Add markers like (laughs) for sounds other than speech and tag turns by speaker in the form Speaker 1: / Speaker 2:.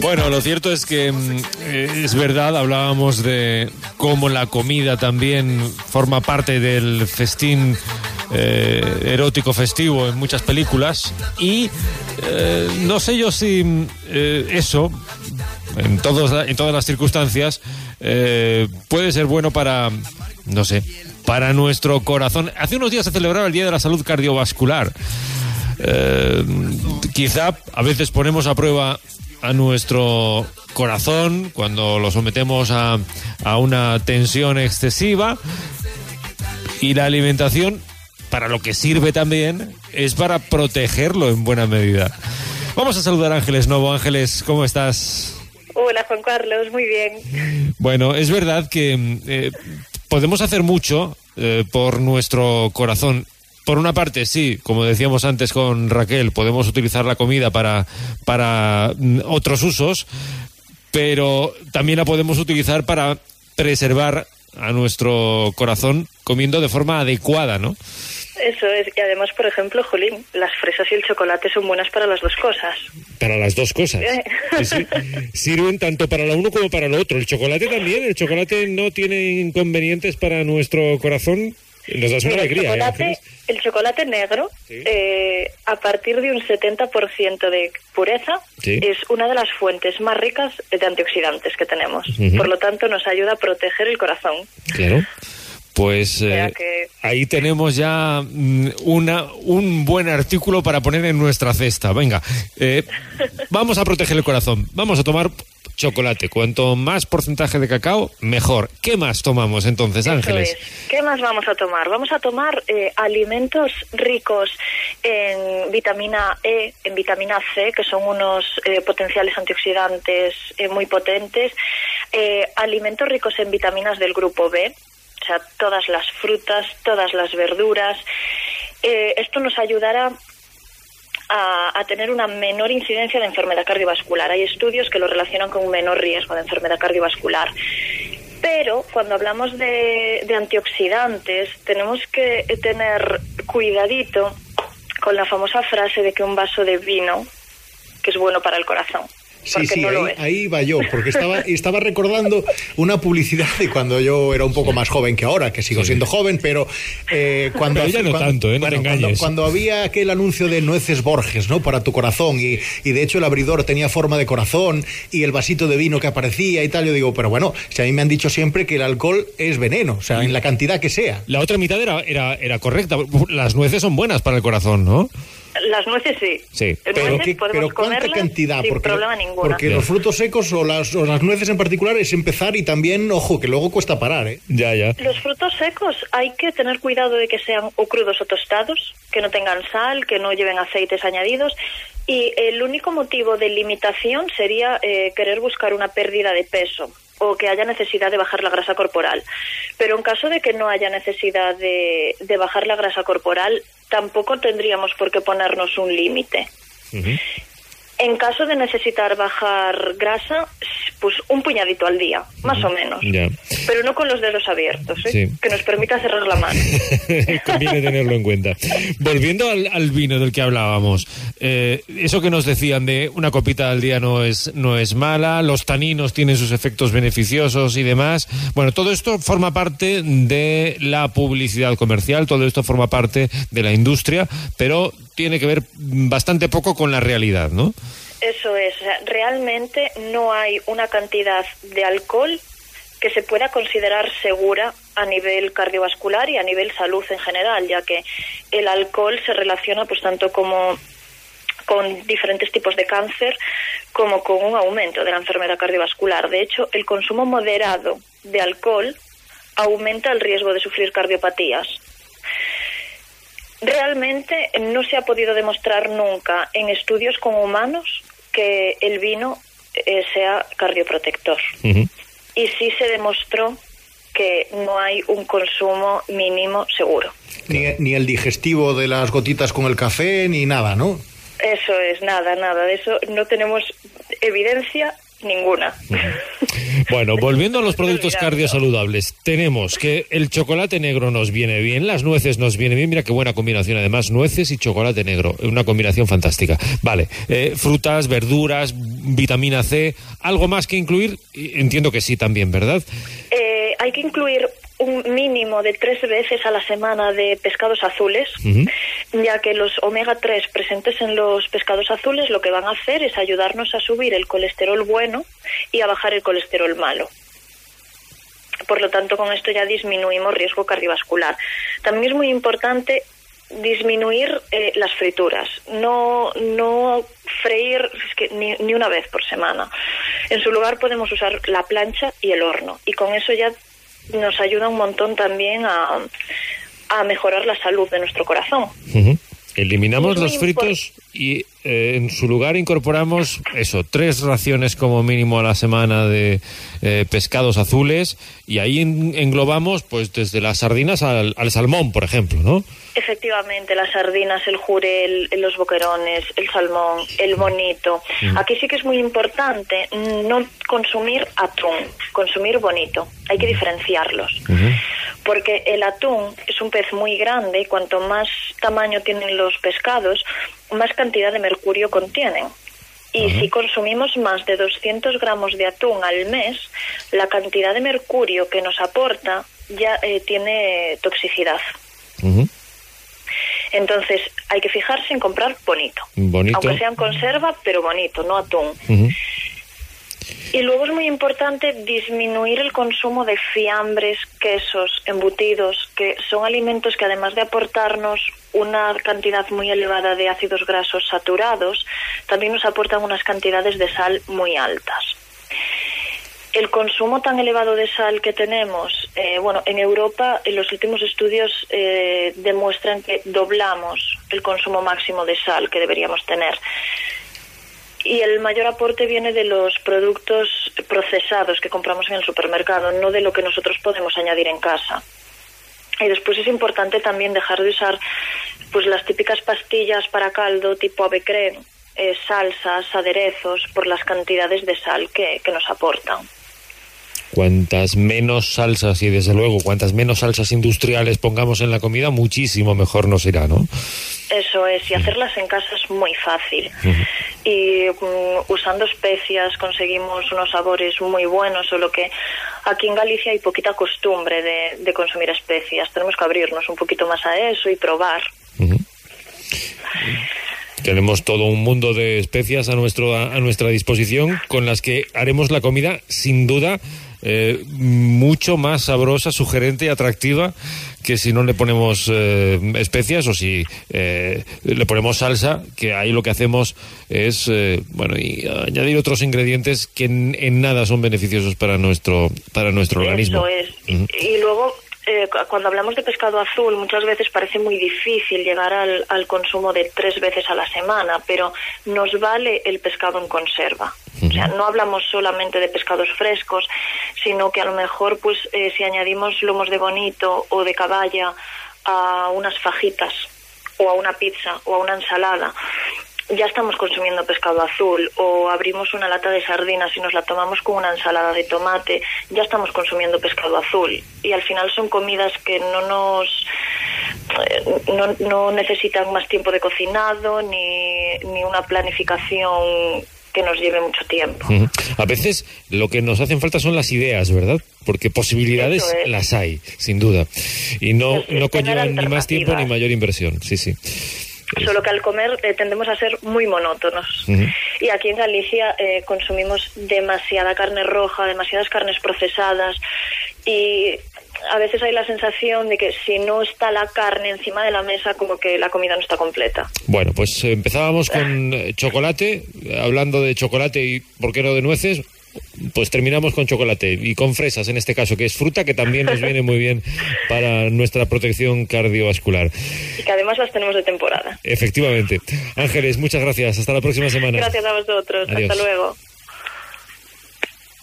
Speaker 1: Bueno, lo cierto es que mm, eh, es verdad, hablábamos de cómo la comida también forma parte del festín eh, erótico festivo en muchas películas y eh, no sé yo si eso en, todos, en todas las circunstancias puede ser bueno para, no sé, para nuestro corazón. Hace unos días se celebraba el Día de la Salud Cardiovascular. Quizá a veces ponemos a prueba a nuestro corazón cuando lo sometemos a, a una tensión excesiva y la alimentación para lo que sirve también es para protegerlo en buena medida. Vamos a saludar a Ángeles Novo. Ángeles, ¿cómo estás?
Speaker 2: Hola Juan Carlos, muy bien.
Speaker 1: Bueno, es verdad que eh, podemos hacer mucho eh, por nuestro corazón. Por una parte, sí, como decíamos antes con Raquel, podemos utilizar la comida para, para mm, otros usos, pero también la podemos utilizar para preservar a nuestro corazón comiendo de forma adecuada, ¿no?
Speaker 2: Eso es, y además, por ejemplo, Jolín, las fresas y el chocolate son buenas para las dos cosas.
Speaker 1: Para las dos cosas. Sí, sí. Sirven tanto para lo uno como para lo otro. El chocolate también. El chocolate no tiene inconvenientes para nuestro corazón. Nos das una
Speaker 2: Mira,
Speaker 1: alegría.
Speaker 2: el,
Speaker 1: ¿eh,
Speaker 2: chocolate, el chocolate negro,
Speaker 1: Sí.
Speaker 2: eh, a partir de un 70% de pureza,
Speaker 1: Sí.
Speaker 2: es una de las fuentes más ricas de antioxidantes que tenemos. Por lo tanto, nos ayuda a proteger el corazón.
Speaker 1: Claro. Pues eh,
Speaker 2: que-
Speaker 1: ahí tenemos ya mm, una, un buen artículo para poner en nuestra cesta. Venga, eh, vamos a proteger el corazón. Vamos a tomar chocolate. Cuanto más porcentaje de cacao, mejor. ¿Qué más tomamos entonces,
Speaker 2: Eso
Speaker 1: Ángeles?
Speaker 2: es. ¿Qué más vamos a tomar? Vamos a tomar eh, alimentos ricos en vitamina E, en vitamina C, que son unos eh, potenciales antioxidantes eh, muy potentes. eh, alimentos ricos en vitaminas del grupo B, o sea, todas las frutas, todas las verduras. Eh, esto nos ayudará a, a tener una menor incidencia de enfermedad cardiovascular. Hay estudios que lo relacionan con un menor riesgo de enfermedad cardiovascular. Pero cuando hablamos de, de antioxidantes, tenemos que tener cuidadito con la famosa frase de que un vaso de vino, que es bueno para el corazón.
Speaker 3: Sí, sí,
Speaker 2: no
Speaker 3: ahí, ahí va yo, porque estaba, (laughs) estaba recordando una publicidad de cuando yo era un poco más joven que ahora, que sigo siendo joven, pero eh, cuando,
Speaker 1: Pero ya no
Speaker 3: cuando-
Speaker 1: tanto, ¿eh? No te
Speaker 3: cuando,
Speaker 1: engañes.
Speaker 3: cuando había aquel anuncio de nueces Borges, ¿no? Para tu corazón, y, y de hecho el abridor tenía forma de corazón, y el vasito de vino que aparecía y tal, yo digo, pero bueno, si a mí me han dicho siempre que el alcohol es veneno, o sea, en la cantidad que sea.
Speaker 1: La otra mitad era, era, era correcta. Las nueces son buenas para el corazón, ¿no?
Speaker 2: Las nueces sí.
Speaker 1: Sí.
Speaker 3: Pero,
Speaker 2: nueces
Speaker 3: ¿qué-
Speaker 2: podemos
Speaker 3: pero ¿cuánta cantidad?
Speaker 2: sin
Speaker 3: porque
Speaker 2: problema ninguno.
Speaker 3: porque
Speaker 1: Ya.
Speaker 3: los frutos secos o las, o las nueces en particular es empezar y también, ojo, que luego cuesta parar, ¿eh?
Speaker 1: Ya, ya.
Speaker 2: Los frutos secos hay que tener cuidado de que sean o crudos o tostados, que no tengan sal, que no lleven aceites añadidos. Y el único motivo de limitación sería eh, querer buscar una pérdida de peso o que haya necesidad de bajar la grasa corporal. Pero en caso de que no haya necesidad de, de bajar la grasa corporal, tampoco tendríamos por qué ponernos un límite. En caso de necesitar bajar grasa, pues un puñadito al día, más o menos.
Speaker 1: Ya.
Speaker 2: Pero no con los dedos abiertos, ¿eh?
Speaker 1: Sí.
Speaker 2: que nos permita cerrar la mano. (laughs)
Speaker 1: Conviene tenerlo en cuenta. Volviendo al, al vino del que hablábamos, eh, eso que nos decían de una copita al día no es, no es mala, los taninos tienen sus efectos beneficiosos y demás. Bueno, todo esto forma parte de la publicidad comercial, todo esto forma parte de la industria, pero tiene que ver bastante poco con la realidad, ¿no?
Speaker 2: Eso es, o sea, realmente no hay una cantidad de alcohol que se pueda considerar segura a nivel cardiovascular y a nivel salud en general, ya que el alcohol se relaciona pues tanto como con diferentes tipos de cáncer como con un aumento de la enfermedad cardiovascular. De hecho, el consumo moderado de alcohol aumenta el riesgo de sufrir cardiopatías. Realmente no se ha podido demostrar nunca en estudios con humanos que el vino eh, sea cardioprotector. Y sí se demostró que no hay un consumo mínimo seguro.
Speaker 3: Ni, ni el digestivo de las gotitas con el café, ni nada, ¿no?
Speaker 2: Eso es, nada, nada. De eso no tenemos evidencia ninguna. (laughs)
Speaker 1: Bueno, volviendo a los productos cardiosaludables, tenemos que el chocolate negro nos viene bien, las nueces nos viene bien, mira qué buena combinación, además, nueces y chocolate negro, una combinación fantástica. Vale, eh, frutas, verduras, vitamina C, ¿algo más que incluir? Entiendo que sí también, ¿verdad?
Speaker 2: Eh, hay que incluir un mínimo de tres veces a la semana de pescados azules, ya que los omega 3 presentes en los pescados azules lo que van a hacer es ayudarnos a subir el colesterol bueno y a bajar el colesterol malo. Por lo tanto, con esto ya disminuimos riesgo cardiovascular. También es muy importante disminuir eh, las frituras, no, no freír ni, ni, una vez por semana. En su lugar podemos usar la plancha y el horno y con eso ya nos ayuda un montón también a, a mejorar la salud de nuestro corazón.
Speaker 1: Eliminamos los fritos y eh, en su lugar incorporamos eso, tres raciones como mínimo a la semana de eh, pescados azules y ahí englobamos pues desde las sardinas al, al, salmón, por ejemplo, ¿no?
Speaker 2: Efectivamente, las sardinas, el jurel, los boquerones, el salmón, el bonito. Aquí sí que es muy importante no consumir atún, consumir bonito. Hay que diferenciarlos. Porque el atún es un pez muy grande y cuanto más tamaño tienen los pescados, más cantidad de mercurio contienen. Y si consumimos más de 200 gramos de atún al mes, la cantidad de mercurio que nos aporta ya eh, tiene toxicidad. Entonces, hay que fijarse en comprar bonito.
Speaker 1: Bonito.
Speaker 2: Aunque sea en conserva, pero bonito, no atún. Y luego es muy importante disminuir el consumo de fiambres, quesos, embutidos, que son alimentos que además de aportarnos una cantidad muy elevada de ácidos grasos saturados, también nos aportan unas cantidades de sal muy altas. El consumo tan elevado de sal que tenemos, eh, bueno, en Europa en los últimos estudios eh, demuestran que doblamos el consumo máximo de sal que deberíamos tener. Y el mayor aporte viene de los productos procesados que compramos en el supermercado, no de lo que nosotros podemos añadir en casa. Y después es importante también dejar de usar pues las típicas pastillas para caldo tipo avecrem, eh, salsas, aderezos, por las cantidades de sal que, que nos aportan
Speaker 1: cuantas menos salsas y desde luego cuantas menos salsas industriales pongamos en la comida, muchísimo mejor nos irá, ¿no?
Speaker 2: Eso es, y hacerlas en casa es muy fácil. Y mm, usando especias conseguimos unos sabores muy buenos, solo que aquí en Galicia hay poquita costumbre de, consumir especias. Tenemos que abrirnos un poquito más a eso y probar.
Speaker 1: Tenemos todo un mundo de especias a, nuestro, a nuestra disposición con las que haremos la comida sin duda eh, mucho más sabrosa, sugerente y atractiva que si no le ponemos eh, especias o si eh, le ponemos salsa, que ahí lo que hacemos es bueno y añadir otros ingredientes que en, nada son beneficiosos para nuestro para nuestro organismo.
Speaker 2: Eso es. Y luego eh, cuando hablamos de pescado azul, muchas veces parece muy difícil llegar al, al, consumo de tres veces a la semana, pero nos vale el pescado en conserva. O sea, no hablamos solamente de pescados frescos, sino que a lo mejor, pues, eh, si añadimos lomos de bonito o de caballa a unas fajitas o a una pizza o a una ensalada, ya estamos consumiendo pescado azul o abrimos una lata de sardinas y nos la tomamos con una ensalada de tomate, ya estamos consumiendo pescado azul. Y al final son comidas que no nos eh, no, no necesitan más tiempo de cocinado ni, ni una planificación que nos lleve mucho tiempo.
Speaker 1: A veces lo que nos hacen falta son las ideas, ¿verdad? Porque posibilidades las hay, sin duda. Y no, no conllevan ni más tiempo ni mayor inversión. Sí, sí.
Speaker 2: Solo que al comer eh, tendemos a ser muy monótonos. Y aquí en Galicia eh, consumimos demasiada carne roja, demasiadas carnes procesadas y a veces hay la sensación de que si no está la carne encima de la mesa, como que la comida no está completa.
Speaker 1: Bueno, pues eh, empezábamos con chocolate, hablando de chocolate y, ¿por qué no, de nueces? Pues terminamos con chocolate y con fresas en este caso, que es fruta que también nos viene muy bien para nuestra protección cardiovascular.
Speaker 2: Y que además las tenemos de temporada.
Speaker 1: Efectivamente. Ángeles, muchas gracias. Hasta la próxima semana.
Speaker 2: Gracias a vosotros. Hasta luego.